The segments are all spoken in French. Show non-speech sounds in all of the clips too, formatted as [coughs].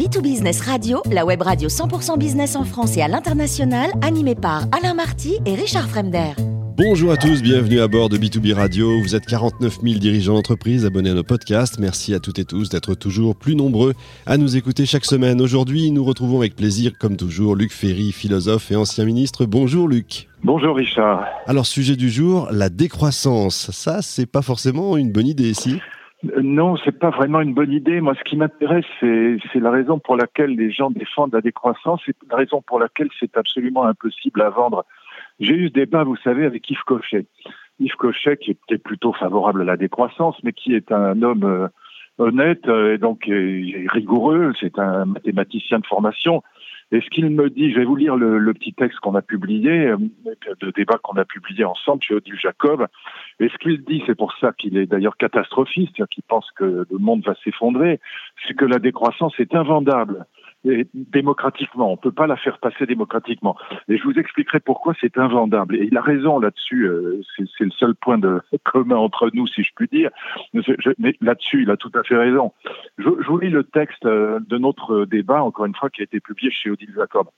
B2Business Radio, la web radio 100% business en France et à l'international, animée par Alain Marty et Richard Fremder. Bonjour à tous, bienvenue à bord de B2B Radio. Vous êtes 49 000 dirigeants d'entreprise abonnés à nos podcasts. Merci à toutes et tous d'être toujours plus nombreux à nous écouter chaque semaine. Aujourd'hui, nous retrouvons avec plaisir, comme toujours, Luc Ferry, philosophe et ancien ministre. Bonjour Luc. Bonjour Richard. Alors, sujet du jour, la décroissance. Ça, c'est pas forcément une bonne idée ici euh, non, c'est pas vraiment une bonne idée. Moi, ce qui m'intéresse, c'est, la raison pour laquelle les gens défendent la décroissance, c'est la raison pour laquelle c'est absolument impossible à vendre. J'ai eu ce débat, vous savez, avec Yves Cochet. Yves Cochet, qui était plutôt favorable à la décroissance, mais qui est un homme euh, honnête euh, et donc rigoureux. C'est un mathématicien de formation. Et ce qu'il me dit, je vais vous lire le, petit texte qu'on a publié, de débat qu'on a publié ensemble chez Odile Jacob. Et ce qu'il dit, c'est pour ça qu'il est d'ailleurs catastrophiste, qu'il pense que le monde va s'effondrer, c'est que la décroissance est invendable démocratiquement. On ne peut pas la faire passer démocratiquement. Et je vous expliquerai pourquoi c'est invendable. Et il a raison là-dessus. Euh, c'est le seul point de [laughs] commun entre nous, si je puis dire. mais là-dessus, il a tout à fait raison. Je, vous lis le texte euh, de notre débat, encore une fois, qui a été publié chez Odile Jacob.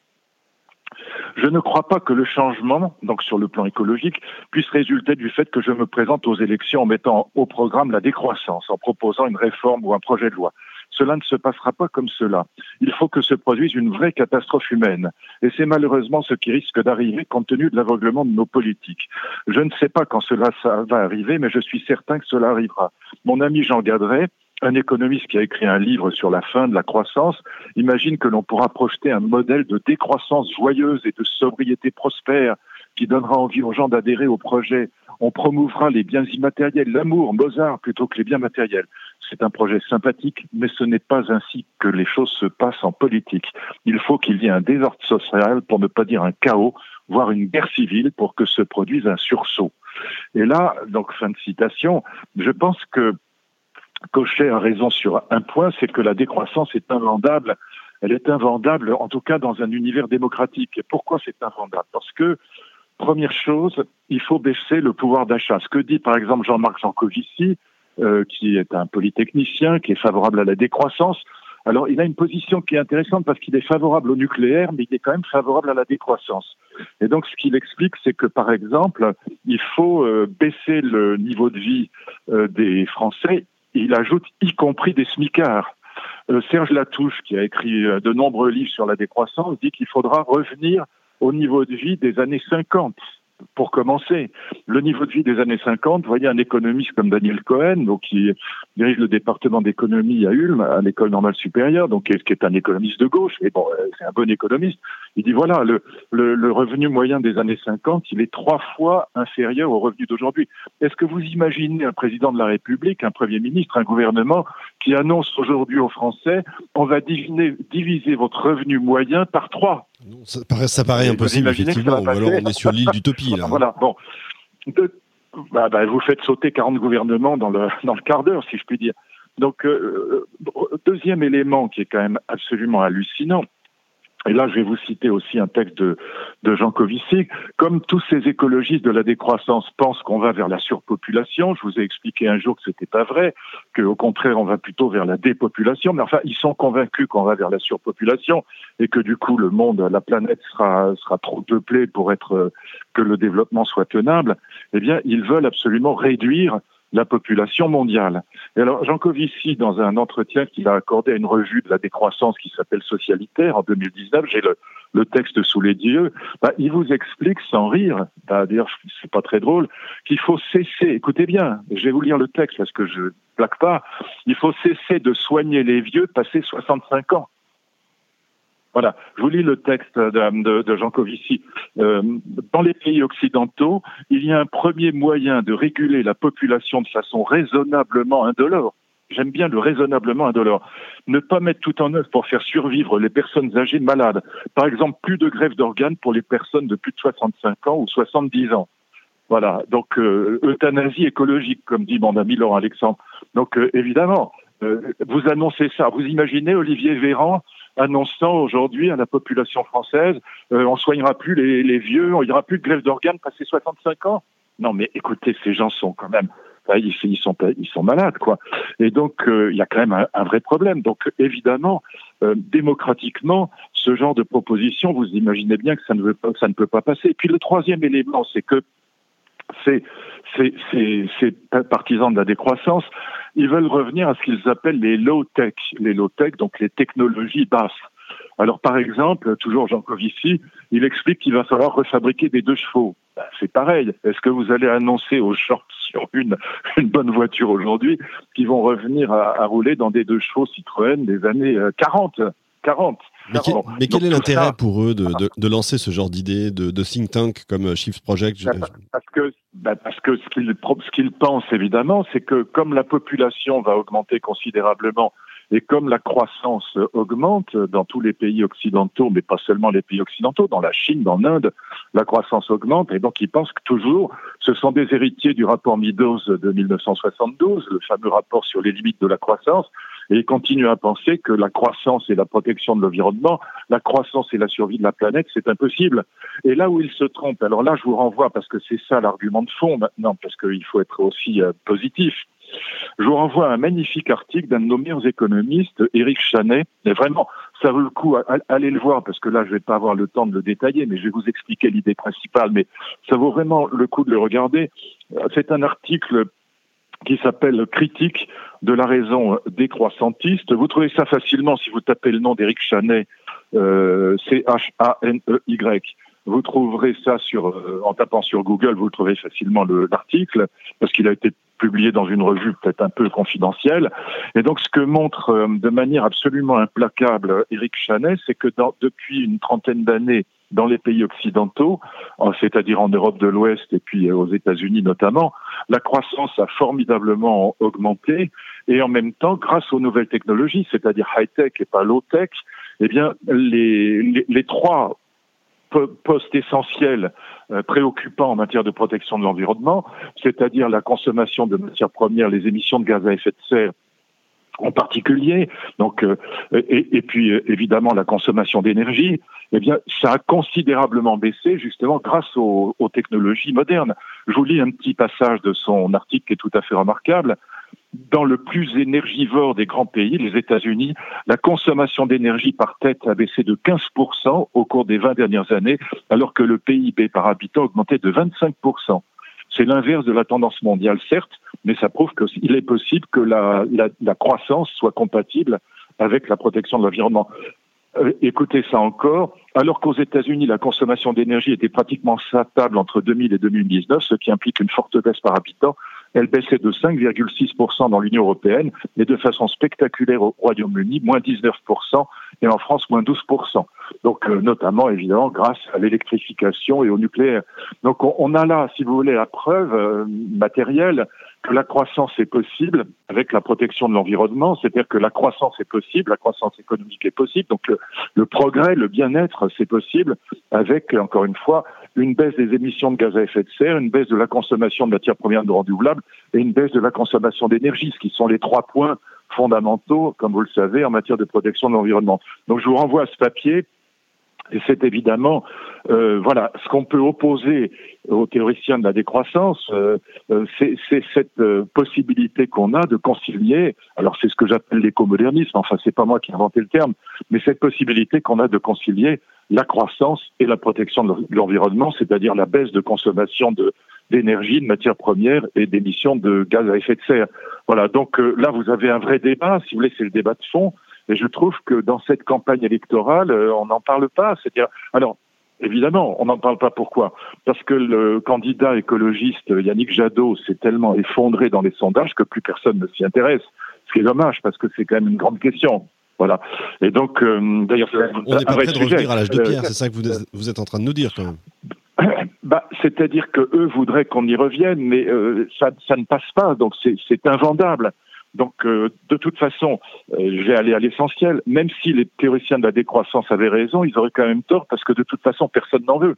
Je ne crois pas que le changement, donc sur le plan écologique, puisse résulter du fait que je me présente aux élections en mettant au programme la décroissance, en proposant une réforme ou un projet de loi. Cela ne se passera pas comme cela. Il faut que se produise une vraie catastrophe humaine. Et c'est malheureusement ce qui risque d'arriver compte tenu de l'aveuglement de nos politiques. Je ne sais pas quand cela va arriver, mais je suis certain que cela arrivera. Mon ami Jean Gadret, un économiste qui a écrit un livre sur la fin de la croissance imagine que l'on pourra projeter un modèle de décroissance joyeuse et de sobriété prospère qui donnera envie aux gens d'adhérer au projet. On promouvra les biens immatériels, l'amour, Mozart plutôt que les biens matériels. C'est un projet sympathique, mais ce n'est pas ainsi que les choses se passent en politique. Il faut qu'il y ait un désordre social, pour ne pas dire un chaos, voire une guerre civile, pour que se produise un sursaut. Et là, donc fin de citation, je pense que Cochet a raison sur un point, c'est que la décroissance est invendable. Elle est invendable, en tout cas dans un univers démocratique. Et pourquoi c'est invendable? Parce que, première chose, il faut baisser le pouvoir d'achat. Ce que dit par exemple Jean-Marc Jancovici, euh, qui est un polytechnicien, qui est favorable à la décroissance. Alors, il a une position qui est intéressante parce qu'il est favorable au nucléaire, mais il est quand même favorable à la décroissance. Et donc, ce qu'il explique, c'est que, par exemple, il faut euh, baisser le niveau de vie euh, des Français. Il ajoute, y compris des smicards. Serge Latouche, qui a écrit de nombreux livres sur la décroissance, dit qu'il faudra revenir au niveau de vie des années 50 pour commencer, le niveau de vie des années 50, vous voyez un économiste comme Daniel Cohen, donc qui dirige le département d'économie à Ulm, à l'école normale supérieure, donc qui est, un économiste de gauche, et bon, euh, c'est un bon économiste. Il dit voilà, le, le, revenu moyen des années 50, il est trois fois inférieur au revenu d'aujourd'hui. Est-ce que vous imaginez un président de la République, un premier ministre, un gouvernement qui annonce aujourd'hui aux Français on va diviser, diviser votre revenu moyen par trois? Ça paraît, ça paraît impossible, effectivement. Ou alors on est sur l'île d'utopie, bon. bah, bah, vous faites sauter 40 gouvernements dans le, dans le quart d'heure, si je puis dire. Donc, euh, euh, deuxième élément qui est quand même absolument hallucinant, et là, je vais vous citer aussi un texte de, de Jean Covici. Comme tous ces écologistes de la décroissance pensent qu'on va vers la surpopulation, je vous ai expliqué un jour que c'était pas vrai, qu'au contraire, on va plutôt vers la dépopulation. Mais enfin, ils sont convaincus qu'on va vers la surpopulation et que du coup, le monde, la planète sera, sera trop peuplée pour être, que le développement soit tenable. Eh bien, ils veulent absolument réduire la population mondiale. Et alors, Jean Covici, dans un entretien qu'il a accordé à une revue de la décroissance qui s'appelle Socialitaire en 2019, j'ai le, texte sous les yeux, bah, il vous explique sans rire, bah, d'ailleurs c'est pas très drôle, qu'il faut cesser, écoutez bien, je vais vous lire le texte parce que je plaque pas, il faut cesser de soigner les vieux passés 65 ans. Voilà, je vous lis le texte de, Jean Covici. Euh, dans les pays occidentaux, il y a un premier moyen de réguler la population de façon raisonnablement indolore. J'aime bien le raisonnablement indolore. Ne pas mettre tout en œuvre pour faire survivre les personnes âgées malades. Par exemple, plus de grève d'organes pour les personnes de plus de 65 ans ou 70 ans. Voilà, donc euh, euthanasie écologique, comme dit mon ami Laurent Alexandre. Donc euh, évidemment, vous annoncez ça. Vous imaginez Olivier Véran annonçant aujourd'hui à la population française euh, on soignera plus les, vieux, il n'y aura plus de grève d'organes passé 65 ans. Non, mais écoutez, ces gens sont quand même ils, sont ils sont malades quoi. Et donc il y a quand même un, vrai problème. Donc évidemment, démocratiquement, ce genre de proposition, vous imaginez bien que ça ne, veut pas, ça ne peut pas passer. Et puis le troisième élément, c'est que ces, partisans de la décroissance, ils veulent revenir à ce qu'ils appellent les low-tech, les low-tech, donc les technologies basses. Alors par exemple, toujours Jean Covici, il explique qu'il va falloir refabriquer des deux chevaux. Ben, c'est pareil. Est-ce que vous allez annoncer aux gens [laughs] sur une, bonne voiture aujourd'hui qu'ils vont revenir à, à, rouler dans des deux chevaux Citroën des années 40 euh, 40 mais, quel, est l'intérêt pour eux de, de, de, lancer ce genre d'idée de, de, think tank comme euh, Shift Project bah, Parce que, bah, parce que ce qu'ils qu pensent évidemment, c'est que comme la population va augmenter considérablement et comme la croissance augmente dans tous les pays occidentaux, mais pas seulement les pays occidentaux, dans la Chine, dans l'Inde, la croissance augmente. Et donc, ils pensent que toujours, ce sont des héritiers du rapport Meadows de 1972, le fameux rapport sur les limites de la croissance, et ils continuent à penser que la croissance et la protection de l'environnement, la croissance et la survie de la planète, c'est impossible. Et là où ils se trompent, alors là je vous renvoie parce que c'est ça l'argument de fond maintenant, parce qu'il faut être aussi euh, positif. Je vous renvoie à un magnifique article d'un de nos meilleurs économistes, Éric Chanet. Et vraiment, ça vaut le coup, allez le voir, parce que là, je ne vais pas avoir le temps de le détailler, mais je vais vous expliquer l'idée principale. Mais ça vaut vraiment le coup de le regarder. Euh, c'est un article qui s'appelle Critique de la raison décroissantiste. Vous trouvez ça facilement si vous tapez le nom d'Éric Chanet, euh, C-H-A-N-E-Y. Vous trouverez ça sur, euh, en tapant sur Google, vous trouvez facilement l'article, parce qu'il a été publié dans une revue peut-être un peu confidentielle. Et donc, ce que montre euh, de manière absolument implacable Éric Chanet, c'est que dans, depuis une trentaine d'années, dans les pays occidentaux, c'est-à-dire en Europe de l'Ouest et puis aux États-Unis notamment, la croissance a formidablement augmenté et en même temps, grâce aux nouvelles technologies, c'est-à-dire high-tech et pas low-tech, eh bien, les trois postes essentiels euh, préoccupants en matière de protection de l'environnement, c'est-à-dire la consommation de matières premières, les émissions de gaz à effet de serre en particulier, donc euh, et, puis euh, évidemment la consommation d'énergie, eh bien ça a considérablement baissé justement grâce aux, aux, technologies modernes. Je vous lis un petit passage de son article qui est tout à fait remarquable. Dans le plus énergivore des grands pays, les États-Unis, la consommation d'énergie par tête a baissé de 15% au cours des 20 dernières années, alors que le PIB par habitant augmentait de 25%. C'est l'inverse de la tendance mondiale, certes, mais ça prouve qu'il est possible que la, croissance soit compatible avec la protection de l'environnement. Euh, écoutez ça encore, alors qu'aux États-Unis, la consommation d'énergie était pratiquement stable entre 2000 et 2019, ce qui implique une forte baisse par habitant, elle baissait de 5,6% dans l'Union européenne et de façon spectaculaire au Royaume-Uni, moins 19%, et en France, moins 12%. Donc, euh, notamment, évidemment, grâce à l'électrification et au nucléaire. Donc, on, on, a là, si vous voulez, la preuve euh, matérielle que la croissance est possible avec la protection de l'environnement, c'est-à-dire que la croissance est possible, la croissance économique est possible, donc le, le progrès, le bien-être, c'est possible avec, encore une fois, une baisse des émissions de gaz à effet de serre, une baisse de la consommation de matières premières non renouvelables et une baisse de la consommation d'énergie, ce qui sont les trois points fondamentaux, comme vous le savez, en matière de protection de l'environnement. Donc je vous renvoie à ce papier et c'est évidemment, euh, voilà, ce qu'on peut opposer aux théoriciens de la décroissance, euh, euh c'est cette possibilité qu'on a de concilier. Alors c'est ce que j'appelle l'écomodernisme. Enfin, c'est pas moi qui ai inventé le terme, mais cette possibilité qu'on a de concilier la croissance et la protection de l'environnement, c'est-à-dire la baisse de consommation de d'énergie, de matières premières et d'émissions de gaz à effet de serre. Voilà. Donc là, vous avez un vrai débat. Si vous voulez, c'est le débat de fond. Et je trouve que dans cette campagne électorale, euh, on n'en parle pas. C'est-à-dire, alors, évidemment, on n'en parle pas. Pourquoi? Parce que le candidat écologiste Yannick Jadot s'est tellement effondré dans les sondages que plus personne ne s'y intéresse. Ce qui est dommage, parce que c'est quand même une grande question. Voilà. Et donc, euh, d'ailleurs, on n'est pas prêt de revenir à l'âge de pierre. c'est ça que vous, vous, êtes en train de nous dire, quand même. [coughs] Bah, c'est-à-dire que eux voudraient qu'on y revienne, mais euh, ça, ça, ne passe pas. Donc, c'est invendable. Donc, euh, de toute façon, euh, je vais aller à l'essentiel. Même si les théoriciens de la décroissance avaient raison, ils auraient quand même tort parce que de toute façon, personne n'en veut.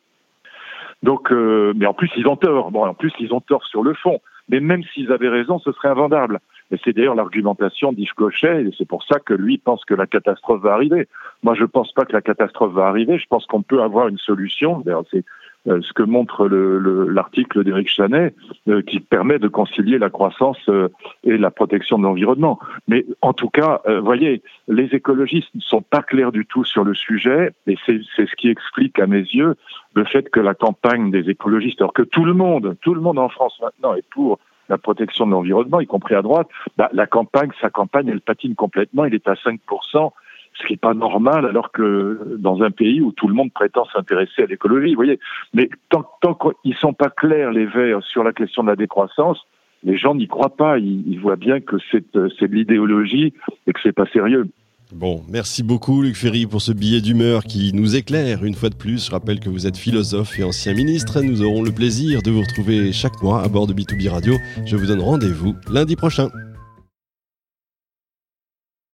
Donc, euh, mais en plus, ils ont tort. Bon, en plus, ils ont tort sur le fond. Mais même s'ils avaient raison, ce serait invendable. Et c'est d'ailleurs l'argumentation d'Yves Cochet, et c'est pour ça que lui pense que la catastrophe va arriver. Moi, je ne pense pas que la catastrophe va arriver. Je pense qu'on peut avoir une solution. C'est euh, ce que montre l'article le, d'Éric Chanet, euh, qui permet de concilier la croissance euh, et la protection de l'environnement. Mais en tout cas, voyez, les écologistes ne sont pas clairs du tout sur le sujet, et c'est ce qui explique à mes yeux le fait que la campagne des écologistes, alors que tout le monde, tout le monde en France maintenant est pour la protection de l'environnement, y compris à droite, bah, la campagne, sa campagne, elle patine complètement, il est à 5%, ce qui n'est pas normal alors que dans un pays où tout le monde prétend s'intéresser à l'écologie, vous voyez. Mais tant, qu'ils sont pas clairs, les Verts, sur la question de la décroissance, les gens n'y croient pas. Ils, voient bien que c'est de l'idéologie et que c'est pas sérieux. Bon, merci beaucoup Luc Ferry pour ce billet d'humeur qui nous éclaire une fois de plus. Je rappelle que vous êtes philosophe et ancien ministre. Nous aurons le plaisir de vous retrouver chaque mois à bord de B2B Radio. Je vous donne rendez-vous lundi prochain.